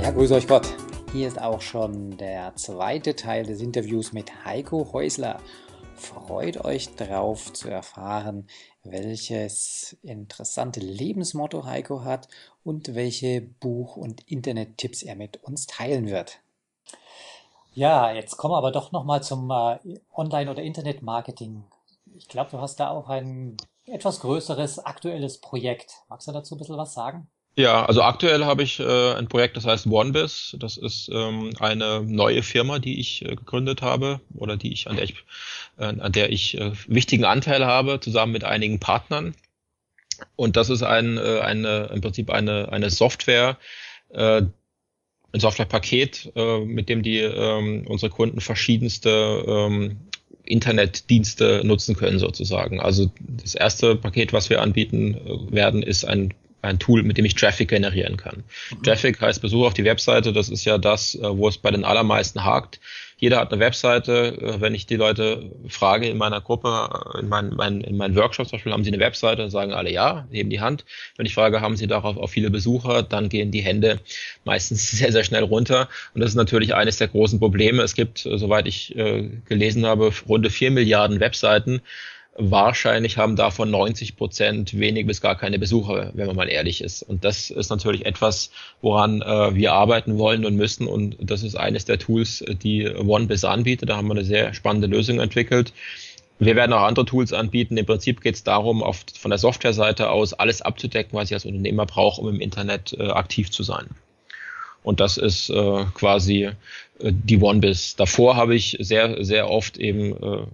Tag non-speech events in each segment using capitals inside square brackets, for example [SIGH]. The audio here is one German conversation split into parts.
Ja, grüß euch Gott. Hier ist auch schon der zweite Teil des Interviews mit Heiko Häusler. Freut euch drauf zu erfahren, welches interessante Lebensmotto Heiko hat und welche Buch- und Internettipps er mit uns teilen wird. Ja, jetzt kommen wir aber doch nochmal zum äh, Online- oder Internetmarketing. Ich glaube, du hast da auch ein etwas größeres aktuelles Projekt. Magst du dazu ein bisschen was sagen? Ja, also aktuell habe ich äh, ein Projekt, das heißt OneBiz. Das ist ähm, eine neue Firma, die ich äh, gegründet habe oder die ich an der ich äh, an der ich äh, wichtigen Anteil habe, zusammen mit einigen Partnern. Und das ist ein äh, eine im Prinzip eine eine Software, äh, ein Softwarepaket, äh, mit dem die ähm, unsere Kunden verschiedenste ähm, Internetdienste nutzen können sozusagen. Also das erste Paket, was wir anbieten äh, werden, ist ein ein Tool, mit dem ich Traffic generieren kann. Mhm. Traffic heißt Besuch auf die Webseite. Das ist ja das, äh, wo es bei den allermeisten hakt. Jeder hat eine Webseite. Äh, wenn ich die Leute frage in meiner Gruppe, äh, in meinen, meinen, in meinen Workshops zum Beispiel, haben sie eine Webseite, dann sagen alle ja, heben die Hand. Wenn ich frage, haben sie darauf auch viele Besucher, dann gehen die Hände meistens [LAUGHS] sehr, sehr schnell runter. Und das ist natürlich eines der großen Probleme. Es gibt, soweit ich äh, gelesen habe, runde vier Milliarden Webseiten. Wahrscheinlich haben davon 90 Prozent wenig bis gar keine Besucher, wenn man mal ehrlich ist. Und das ist natürlich etwas, woran äh, wir arbeiten wollen und müssen. Und das ist eines der Tools, die OneBiz anbietet. Da haben wir eine sehr spannende Lösung entwickelt. Wir werden auch andere Tools anbieten. Im Prinzip geht es darum, auf, von der Softwareseite aus alles abzudecken, was ich als Unternehmer brauche, um im Internet äh, aktiv zu sein. Und das ist äh, quasi äh, die OneBiz. Davor habe ich sehr, sehr oft eben äh,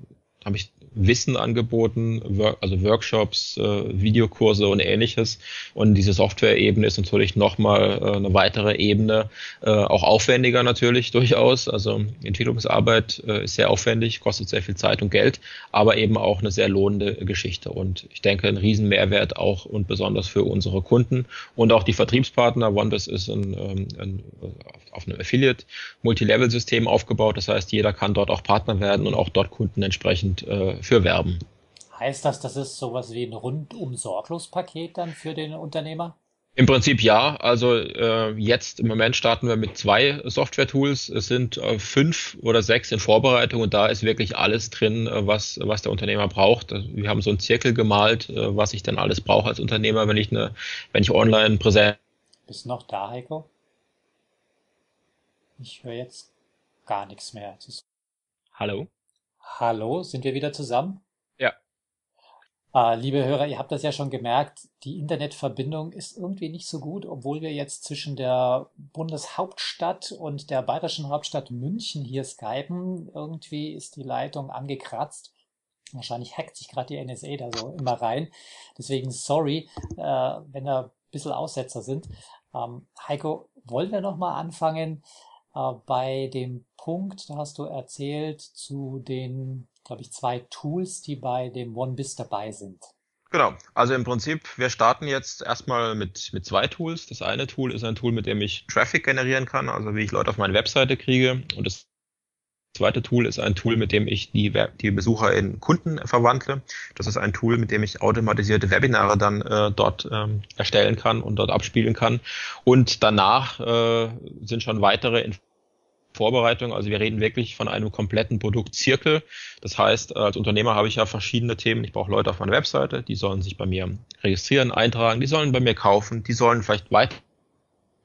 habe ich Wissen angeboten, also Workshops, äh, Videokurse und ähnliches. Und diese Software-Ebene ist natürlich nochmal äh, eine weitere Ebene, äh, auch aufwendiger natürlich durchaus. Also Entwicklungsarbeit ist sehr aufwendig, kostet sehr viel Zeit und Geld, aber eben auch eine sehr lohnende Geschichte. Und ich denke, ein Riesenmehrwert auch und besonders für unsere Kunden und auch die Vertriebspartner. OneBiz ist ein, ähm, ein, auf einem Affiliate-Multilevel-System aufgebaut. Das heißt, jeder kann dort auch Partner werden und auch dort Kunden entsprechend für werben. Heißt das, das ist sowas wie ein rundum sorglos Paket dann für den Unternehmer? Im Prinzip ja. Also äh, jetzt im Moment starten wir mit zwei Software-Tools. Es sind äh, fünf oder sechs in Vorbereitung und da ist wirklich alles drin, äh, was, was der Unternehmer braucht. Wir haben so einen Zirkel gemalt, äh, was ich dann alles brauche als Unternehmer, wenn ich eine, wenn ich online präsent. Bist du noch da, Heiko? Ich höre jetzt gar nichts mehr. Hallo? Hallo, sind wir wieder zusammen? Ja. Äh, liebe Hörer, ihr habt das ja schon gemerkt, die Internetverbindung ist irgendwie nicht so gut, obwohl wir jetzt zwischen der Bundeshauptstadt und der bayerischen Hauptstadt München hier skypen. Irgendwie ist die Leitung angekratzt. Wahrscheinlich hackt sich gerade die NSA da so immer rein. Deswegen sorry, äh, wenn da ein bisschen Aussetzer sind. Ähm, Heiko, wollen wir nochmal anfangen? Äh, bei dem Punkt, da hast du erzählt zu den, glaube ich, zwei Tools, die bei dem OneBiz dabei sind. Genau, also im Prinzip, wir starten jetzt erstmal mit, mit zwei Tools. Das eine Tool ist ein Tool, mit dem ich Traffic generieren kann, also wie ich Leute auf meine Webseite kriege. Und das zweite Tool ist ein Tool, mit dem ich die, die Besucher in Kunden verwandle. Das ist ein Tool, mit dem ich automatisierte Webinare dann äh, dort ähm, erstellen kann und dort abspielen kann. Und danach äh, sind schon weitere Vorbereitung. Also wir reden wirklich von einem kompletten Produktzirkel. Das heißt, als Unternehmer habe ich ja verschiedene Themen. Ich brauche Leute auf meiner Webseite, die sollen sich bei mir registrieren, eintragen, die sollen bei mir kaufen, die sollen vielleicht weiter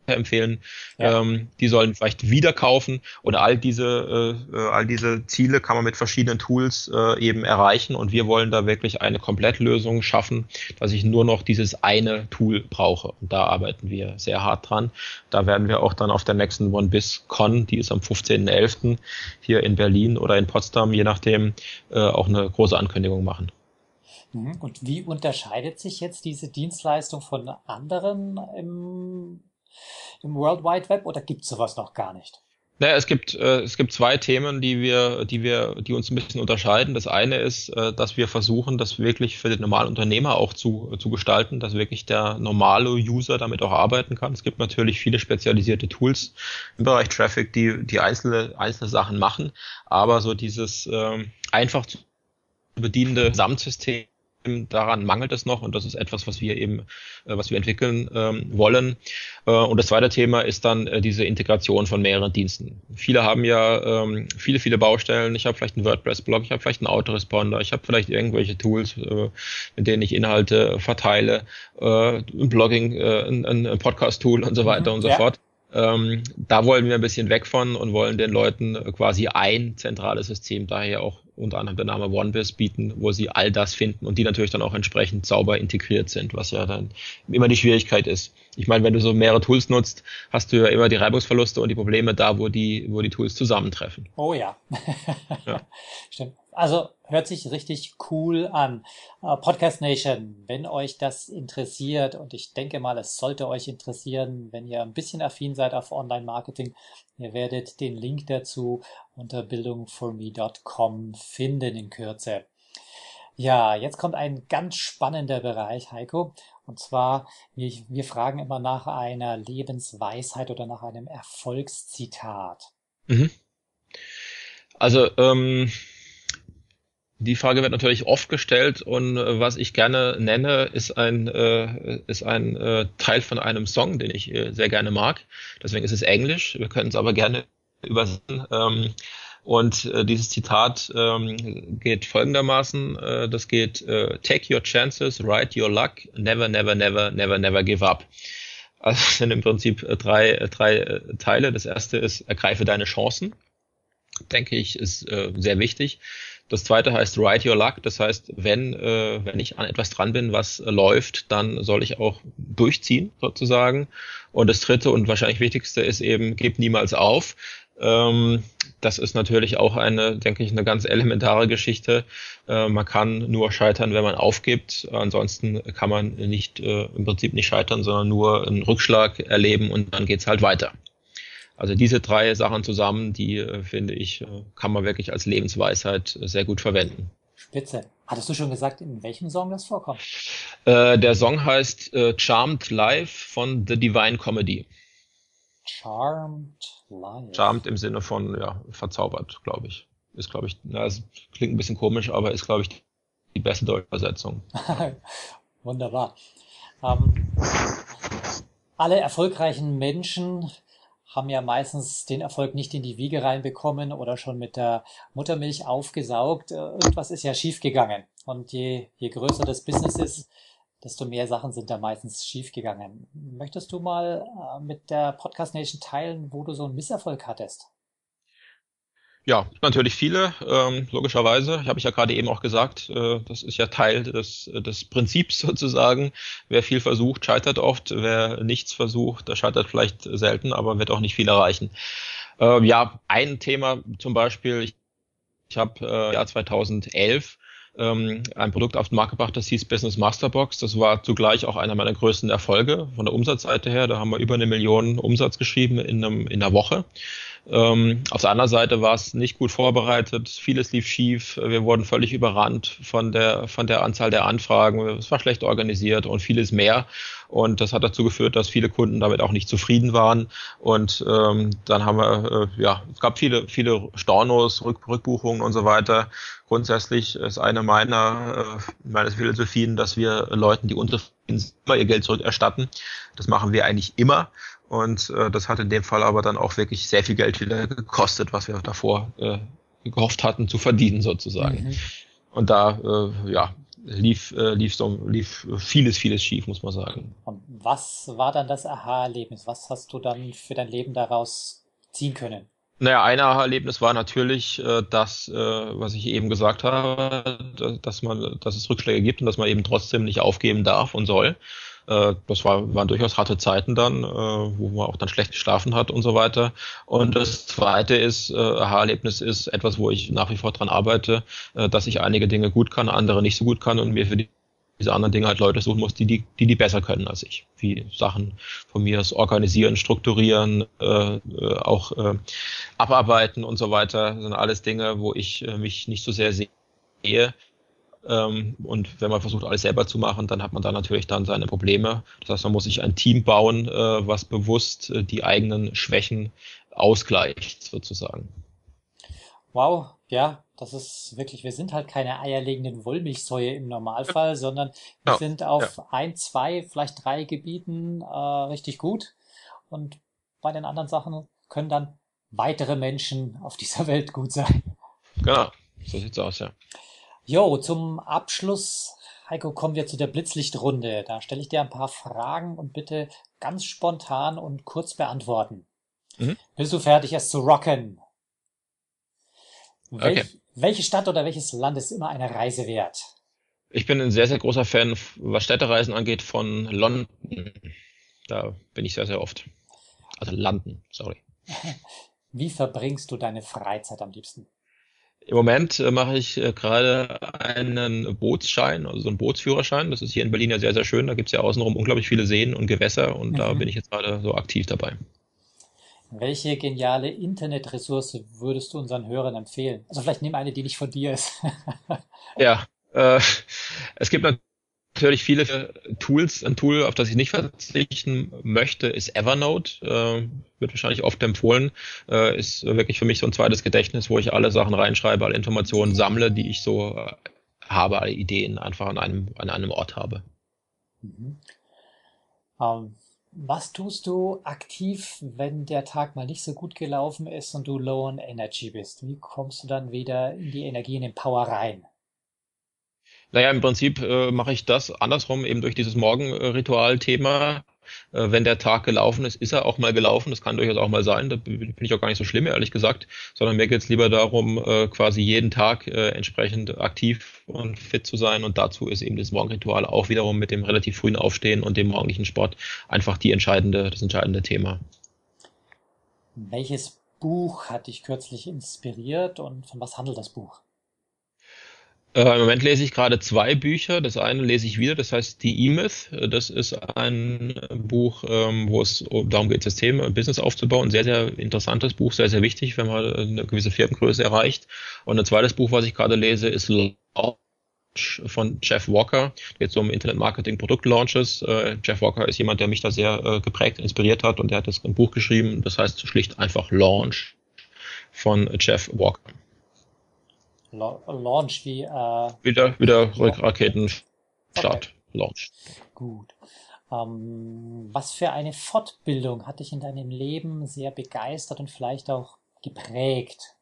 empfehlen. Ja. Ähm, die sollen vielleicht wieder kaufen oder all diese, äh, äh, all diese Ziele kann man mit verschiedenen Tools äh, eben erreichen und wir wollen da wirklich eine Komplettlösung schaffen, dass ich nur noch dieses eine Tool brauche und da arbeiten wir sehr hart dran. Da werden wir auch dann auf der nächsten OneBiz-Con, die ist am 15.11. hier in Berlin oder in Potsdam, je nachdem, äh, auch eine große Ankündigung machen. Mhm. Und wie unterscheidet sich jetzt diese Dienstleistung von anderen im im World Wide Web oder gibt es sowas noch gar nicht? Naja, es gibt, äh, es gibt zwei Themen, die wir, die wir, die uns ein bisschen unterscheiden. Das eine ist, äh, dass wir versuchen, das wirklich für den normalen Unternehmer auch zu, zu gestalten, dass wirklich der normale User damit auch arbeiten kann. Es gibt natürlich viele spezialisierte Tools im Bereich Traffic, die, die einzelne, einzelne Sachen machen, aber so dieses ähm, einfach zu bedienende Gesamtsystem daran mangelt es noch und das ist etwas, was wir eben, äh, was wir entwickeln ähm, wollen. Äh, und das zweite Thema ist dann äh, diese Integration von mehreren Diensten. Viele haben ja ähm, viele, viele Baustellen. Ich habe vielleicht einen WordPress-Blog, ich habe vielleicht einen Autoresponder, ich habe vielleicht irgendwelche Tools, äh, mit denen ich Inhalte verteile, äh, ein Blogging, äh, ein, ein Podcast-Tool und so weiter mhm, und so ja. fort. Ähm, da wollen wir ein bisschen weg von und wollen den Leuten quasi ein zentrales System, daher auch unter anderem der Name OneBiz bieten, wo sie all das finden und die natürlich dann auch entsprechend sauber integriert sind, was ja dann immer die Schwierigkeit ist. Ich meine, wenn du so mehrere Tools nutzt, hast du ja immer die Reibungsverluste und die Probleme da, wo die, wo die Tools zusammentreffen. Oh ja. [LAUGHS] ja. Stimmt. Also hört sich richtig cool an. Uh, Podcast Nation, wenn euch das interessiert, und ich denke mal, es sollte euch interessieren, wenn ihr ein bisschen affin seid auf Online-Marketing, ihr werdet den Link dazu unter bildungforme.com finden in Kürze. Ja, jetzt kommt ein ganz spannender Bereich, Heiko. Und zwar, wir, wir fragen immer nach einer Lebensweisheit oder nach einem Erfolgszitat. Mhm. Also, ähm, die Frage wird natürlich oft gestellt und äh, was ich gerne nenne, ist ein, äh, ist ein äh, Teil von einem Song, den ich äh, sehr gerne mag. Deswegen ist es Englisch. Wir können es aber gerne übersetzen. Ähm, und äh, dieses Zitat ähm, geht folgendermaßen, äh, das geht, äh, take your chances, ride your luck, never, never, never, never, never give up. Also das sind im Prinzip äh, drei, äh, drei äh, Teile. Das erste ist, ergreife deine Chancen. Denke ich, ist äh, sehr wichtig. Das zweite heißt Ride Your Luck. Das heißt, wenn, äh, wenn ich an etwas dran bin, was äh, läuft, dann soll ich auch durchziehen, sozusagen. Und das dritte und wahrscheinlich wichtigste ist eben, gib niemals auf. Ähm, das ist natürlich auch eine, denke ich, eine ganz elementare Geschichte. Äh, man kann nur scheitern, wenn man aufgibt. Ansonsten kann man nicht äh, im Prinzip nicht scheitern, sondern nur einen Rückschlag erleben und dann geht's halt weiter. Also diese drei Sachen zusammen, die äh, finde ich, äh, kann man wirklich als Lebensweisheit sehr gut verwenden. Spitze. Hattest du schon gesagt, in welchem Song das vorkommt? Äh, der Song heißt äh, Charmed Live von The Divine Comedy. Charmed Live. Charmed im Sinne von, ja, verzaubert, glaube ich. Ist, glaube ich, na, es klingt ein bisschen komisch, aber ist, glaube ich, die beste deutsche Übersetzung. [LAUGHS] Wunderbar. Ähm, alle erfolgreichen Menschen haben ja meistens den Erfolg nicht in die Wiege reinbekommen oder schon mit der Muttermilch aufgesaugt. Äh, irgendwas ist ja schiefgegangen. Und je, je größer das Business ist, desto mehr Sachen sind da meistens schiefgegangen. Möchtest du mal äh, mit der Podcast Nation teilen, wo du so einen Misserfolg hattest? Ja, natürlich viele, ähm, logischerweise. Ich habe ich ja gerade eben auch gesagt, äh, das ist ja Teil des, des Prinzips [LAUGHS] sozusagen. Wer viel versucht, scheitert oft. Wer nichts versucht, der scheitert vielleicht selten, aber wird auch nicht viel erreichen. Äh, ja, ein Thema zum Beispiel, ich, ich habe äh, Jahr 2011 ähm, ein Produkt auf den Markt gebracht, das hieß Business Masterbox. Das war zugleich auch einer meiner größten Erfolge von der Umsatzseite her. Da haben wir über eine Million Umsatz geschrieben in, einem, in einer Woche. Ähm, auf der anderen Seite war es nicht gut vorbereitet, vieles lief schief, wir wurden völlig überrannt von der, von der Anzahl der Anfragen, es war schlecht organisiert und vieles mehr. Und das hat dazu geführt, dass viele Kunden damit auch nicht zufrieden waren. Und ähm, dann haben wir, äh, ja, es gab viele, viele Stornos, Rück, Rückbuchungen und so weiter. Grundsätzlich ist eine meiner, äh, meines Philosophien, dass wir Leuten, die unzufrieden sind, immer ihr Geld zurückerstatten. Das machen wir eigentlich immer. Und äh, das hat in dem Fall aber dann auch wirklich sehr viel Geld wieder gekostet, was wir davor äh, gehofft hatten zu verdienen sozusagen. Mhm. Und da äh, ja, lief, äh, lief, so, lief vieles, vieles schief, muss man sagen. Und was war dann das Aha-Erlebnis? Was hast du dann für dein Leben daraus ziehen können? Naja, ein Aha-Erlebnis war natürlich äh, das, äh, was ich eben gesagt habe, dass man, dass es Rückschläge gibt und dass man eben trotzdem nicht aufgeben darf und soll. Äh, das war, waren durchaus harte Zeiten dann, äh, wo man auch dann schlecht geschlafen hat und so weiter. Und das zweite ist, äh, Aha-Erlebnis ist etwas, wo ich nach wie vor dran arbeite, äh, dass ich einige Dinge gut kann, andere nicht so gut kann und mir für die diese anderen Dinge halt Leute suchen muss, die die, die, die besser können als ich. Wie Sachen von mir das Organisieren, Strukturieren, äh, äh, auch äh, Abarbeiten und so weiter. Das sind alles Dinge, wo ich äh, mich nicht so sehr sehe. Ähm, und wenn man versucht, alles selber zu machen, dann hat man da natürlich dann seine Probleme. Das heißt, man muss sich ein Team bauen, äh, was bewusst äh, die eigenen Schwächen ausgleicht, sozusagen. Wow, ja, das ist wirklich, wir sind halt keine eierlegenden Wollmilchsäue im Normalfall, sondern wir ja, sind auf ja. ein, zwei, vielleicht drei Gebieten äh, richtig gut. Und bei den anderen Sachen können dann weitere Menschen auf dieser [LAUGHS] Welt gut sein. Genau, so sieht's aus, ja. Jo, zum Abschluss, Heiko, kommen wir zu der Blitzlichtrunde. Da stelle ich dir ein paar Fragen und bitte ganz spontan und kurz beantworten. Mhm. Bist du fertig, es zu rocken? Welch, okay. Welche Stadt oder welches Land ist immer eine Reise wert? Ich bin ein sehr, sehr großer Fan, was Städtereisen angeht, von London. Da bin ich sehr, sehr oft. Also London, sorry. [LAUGHS] Wie verbringst du deine Freizeit am liebsten? Im Moment äh, mache ich äh, gerade einen Bootsschein, also so einen Bootsführerschein. Das ist hier in Berlin ja sehr, sehr schön. Da gibt es ja außenrum unglaublich viele Seen und Gewässer und mhm. da bin ich jetzt gerade so aktiv dabei. Welche geniale Internetressource würdest du unseren Hörern empfehlen? Also vielleicht nimm eine, die nicht von dir ist. ja, äh, es gibt natürlich viele Tools. Ein Tool, auf das ich nicht verzichten möchte, ist Evernote. Äh, wird wahrscheinlich oft empfohlen. Äh, ist wirklich für mich so ein zweites Gedächtnis, wo ich alle Sachen reinschreibe, alle Informationen sammle, die ich so äh, habe, alle Ideen einfach an einem, an einem Ort habe. Mhm. Ähm, was tust du aktiv, wenn der Tag mal nicht so gut gelaufen ist und du low on energy bist? Wie kommst du dann wieder in die Energie, in den Power rein? Naja, im Prinzip äh, mache ich das andersrum, eben durch dieses Morgenritual-Thema. Äh, wenn der Tag gelaufen ist, ist er auch mal gelaufen. Das kann durchaus auch mal sein. Da bin ich auch gar nicht so schlimm, ehrlich gesagt. Sondern mir geht es lieber darum, äh, quasi jeden Tag äh, entsprechend aktiv und fit zu sein. Und dazu ist eben das Morgenritual auch wiederum mit dem relativ frühen Aufstehen und dem morgendlichen Sport einfach die entscheidende, das entscheidende Thema. Welches Buch hat dich kürzlich inspiriert und von was handelt das Buch? Äh, Im Moment lese ich gerade zwei Bücher. Das eine lese ich wieder, das heißt Die E-Myth. Das ist ein Buch, ähm, wo es darum geht, Systeme und Business aufzubauen. Ein sehr, sehr interessantes Buch, sehr, sehr wichtig, wenn man eine gewisse Firmengröße erreicht. Und ein zweites Buch, was ich gerade lese, ist Launch von Jeff Walker. So um Internet-Marketing, Produktlaunches. Äh, Jeff Walker ist jemand, der mich da sehr äh, geprägt, inspiriert hat und der hat das ein Buch geschrieben. Das heißt schlicht einfach Launch von Jeff Walker. Launch wie. Äh, wieder wieder Raketenstart. Okay. Launch. Gut. Ähm, was für eine Fortbildung hat dich in deinem Leben sehr begeistert und vielleicht auch geprägt?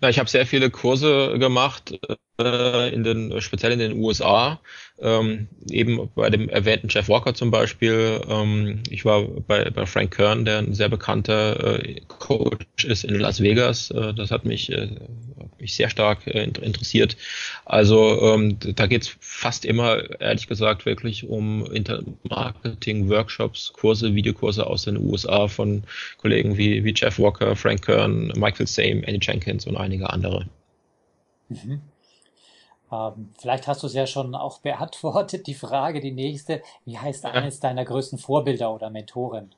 Na, ich habe sehr viele Kurse gemacht, äh, in den, speziell in den USA, ähm, eben bei dem erwähnten Jeff Walker zum Beispiel. Ähm, ich war bei, bei Frank Kern, der ein sehr bekannter äh, Coach ist in Las Vegas. Äh, das hat mich, äh, mich sehr stark äh, interessiert. Also ähm, da geht's fast immer, ehrlich gesagt, wirklich um Intermarketing, Workshops, Kurse, Videokurse aus den USA von Kollegen wie, wie Jeff Walker, Frank Kern, Michael Same, Andy Jenkins und einige andere. Mhm. Ähm, vielleicht hast du es ja schon auch [LAUGHS] beantwortet, die Frage, die nächste. Wie heißt eines deiner größten Vorbilder oder Mentoren?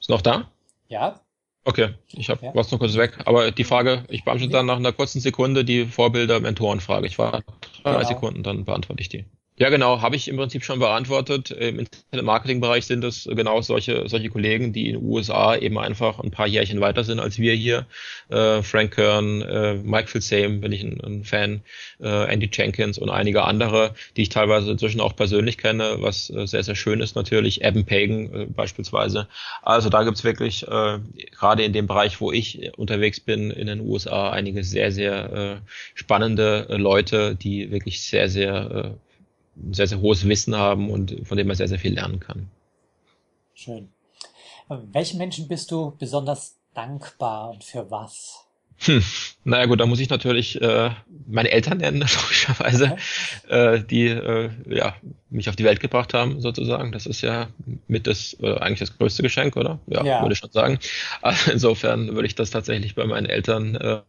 Ist noch da? Ja. Okay, ich habe ja. was noch kurz weg. Aber die Frage, ich beantworte dann nach einer kurzen Sekunde die Vorbilder-Mentoren-Frage. Ich war drei genau. Sekunden, dann beantworte ich die. Ja, genau, habe ich im Prinzip schon beantwortet. Im Internet-Marketing-Bereich sind es genau solche, solche Kollegen, die in den USA eben einfach ein paar Jährchen weiter sind als wir hier. Äh, Frank Kern, äh, Mike Filsame bin ich ein, ein Fan, äh, Andy Jenkins und einige andere, die ich teilweise inzwischen auch persönlich kenne, was äh, sehr, sehr schön ist natürlich. Evan Pagan äh, beispielsweise. Also da gibt's wirklich, äh, gerade in dem Bereich, wo ich unterwegs bin, in den USA, einige sehr, sehr spannende Leute, die wirklich sehr, sehr äh, sehr, sehr hohes Wissen haben und von dem man sehr, sehr viel lernen kann. Schön. Welchen Menschen bist du besonders dankbar und für was? Hm, naja gut, da muss ich natürlich äh, meine Eltern nennen, [LAUGHS] logischerweise, okay. äh, die äh, ja, mich auf die Welt gebracht haben, sozusagen. Das ist ja mit das äh, eigentlich das größte Geschenk, oder? Ja, ja. würde ich schon sagen. Also insofern würde ich das tatsächlich bei meinen Eltern äh,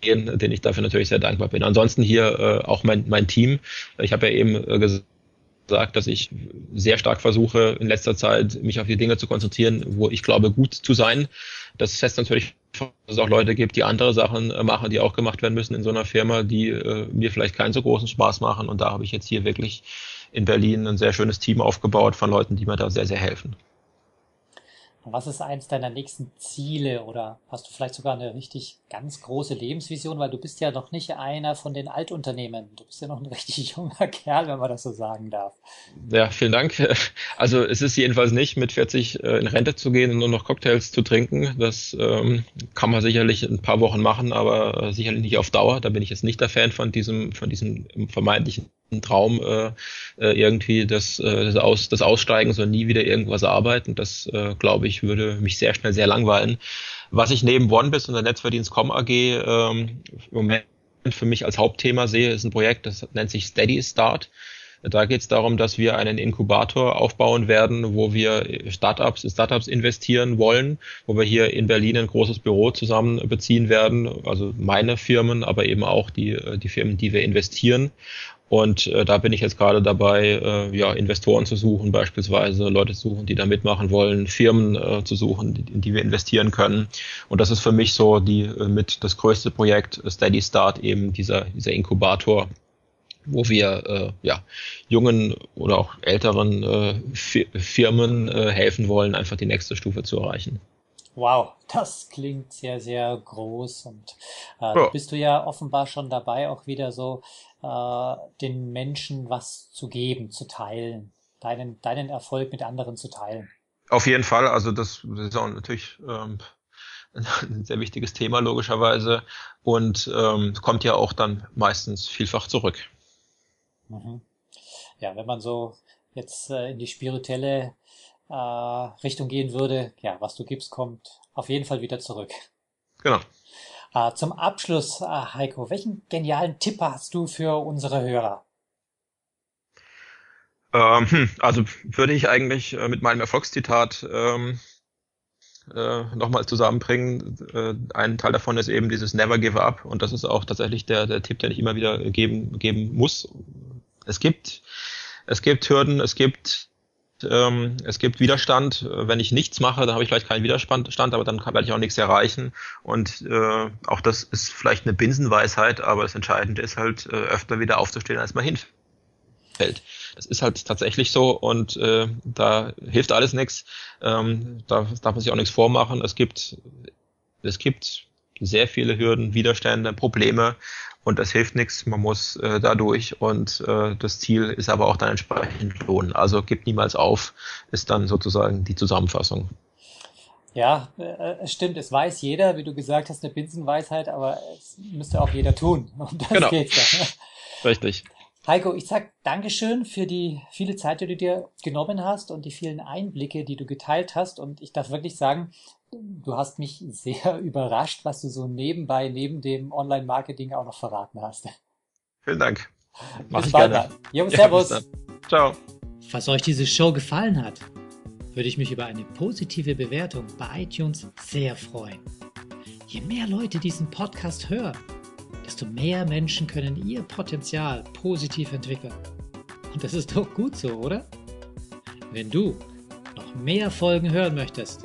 gehen, den ich dafür natürlich sehr dankbar bin. Ansonsten hier äh, auch mein, mein Team. Ich habe ja eben äh, gesagt, dass ich sehr stark versuche, in letzter Zeit mich auf die Dinge zu konzentrieren, wo ich glaube, gut zu sein. Das heißt natürlich, dass es auch Leute gibt, die andere Sachen äh, machen, die auch gemacht werden müssen in so einer Firma, die äh, mir vielleicht keinen so großen Spaß machen. Und da habe ich jetzt hier wirklich in Berlin ein sehr schönes Team aufgebaut von Leuten, die mir da sehr, sehr helfen. Was ist eins deiner nächsten Ziele oder hast du vielleicht sogar eine richtig ganz große Lebensvision, weil du bist ja noch nicht einer von den Altunternehmen. Du bist ja noch ein [LAUGHS] richtig junger Kerl, wenn man das so sagen darf. Ja, vielen Dank. [LAUGHS] Also es ist jedenfalls nicht mit 40 äh, in Rente zu gehen und nur noch Cocktails zu trinken. Das ähm, kann man sicherlich ein paar Wochen machen, aber sicherlich nicht auf Dauer. Da bin ich jetzt nicht der Fan von diesem, von diesem vermeintlichen Traum äh, äh, irgendwie das, äh, das, Aus, das Aussteigen, soll nie wieder irgendwas arbeiten. Das, äh, glaube ich, würde mich sehr schnell sehr langweilen. Was ich neben OneBiz und der Netzverdienst.com AG ähm, im Moment für mich als Hauptthema sehe, ist ein Projekt, das nennt sich Steady Start. Da geht es darum, dass wir einen Inkubator aufbauen werden, wo wir Startups, Startups investieren wollen, wo wir hier in Berlin ein großes Büro zusammen beziehen werden, also meine Firmen, aber eben auch die, die Firmen, die wir investieren und äh, da bin ich jetzt gerade dabei, äh, ja, Investoren zu suchen, beispielsweise Leute zu suchen, die da mitmachen wollen, Firmen äh, zu suchen, in die wir investieren können. Und das ist für mich so die äh, mit das größte Projekt, Steady Start, eben dieser, dieser Inkubator, wo wir äh, ja, jungen oder auch älteren äh, Firmen äh, helfen wollen, einfach die nächste Stufe zu erreichen. Wow, das klingt sehr, sehr groß und äh, ja. bist du ja offenbar schon dabei, auch wieder so äh, den Menschen was zu geben, zu teilen, deinen, deinen Erfolg mit anderen zu teilen. Auf jeden Fall, also das, das ist auch natürlich ähm, ein sehr wichtiges Thema logischerweise und ähm, kommt ja auch dann meistens vielfach zurück. Mhm. Ja, wenn man so jetzt äh, in die spirituelle äh, Richtung gehen würde, ja, was du gibst, kommt auf jeden Fall wieder zurück. Genau. Äh, zum Abschluss, äh, Heiko, welchen genialen Tipp hast du für unsere Hörer? Ähm, hm, also würde ich eigentlich äh, mit meinem Erfolgszitat ähm, äh, nochmal zusammenbringen. Äh, ein Teil davon ist eben dieses Never Give Up und das ist auch tatsächlich der, der Tipp, den ich immer wieder geben, geben muss. Es gibt, es gibt Hürden, es gibt ähm, es gibt Widerstand. Wenn ich nichts mache, dann habe ich vielleicht keinen Widerstand, aber dann werde ich auch nichts erreichen. Und äh, auch das ist vielleicht eine Binsenweisheit, aber das Entscheidende ist halt, äh, öfter wieder aufzustehen, als man hinfällt. Das ist halt tatsächlich so und äh, da hilft alles nichts. Ähm, da darf man sich auch nichts vormachen. Es gibt, es gibt sehr viele Hürden, Widerstände, Probleme und das hilft nichts, man muss äh, dadurch und äh, das Ziel ist aber auch dann entsprechend lohnen. Also gibt niemals auf, ist dann sozusagen die Zusammenfassung. Ja, äh, es stimmt, es weiß jeder, wie du gesagt hast, eine Binsenweisheit, aber es müsste auch jeder tun. [LAUGHS] Und das genau. geht's dann. Richtig. Heiko, ich sag Dankeschön für die viele Zeit, die du dir genommen hast und die vielen Einblicke, die du geteilt hast. Und ich darf wirklich sagen, du hast mich sehr [LAUGHS] überrascht, was du so nebenbei, neben dem Online-Marketing auch noch verraten hast. Vielen Dank. Mach Bis bald gerne. Jo, servus. Ja, Ciao. Falls euch diese Show gefallen hat, würde ich mich über eine positive Bewertung bei iTunes sehr freuen. Je mehr Leute diesen Podcast hören, desto mehr Menschen können ihr Potenzial positiv entwickeln. Und das ist doch gut so, oder? Wenn du noch mehr Folgen hören möchtest,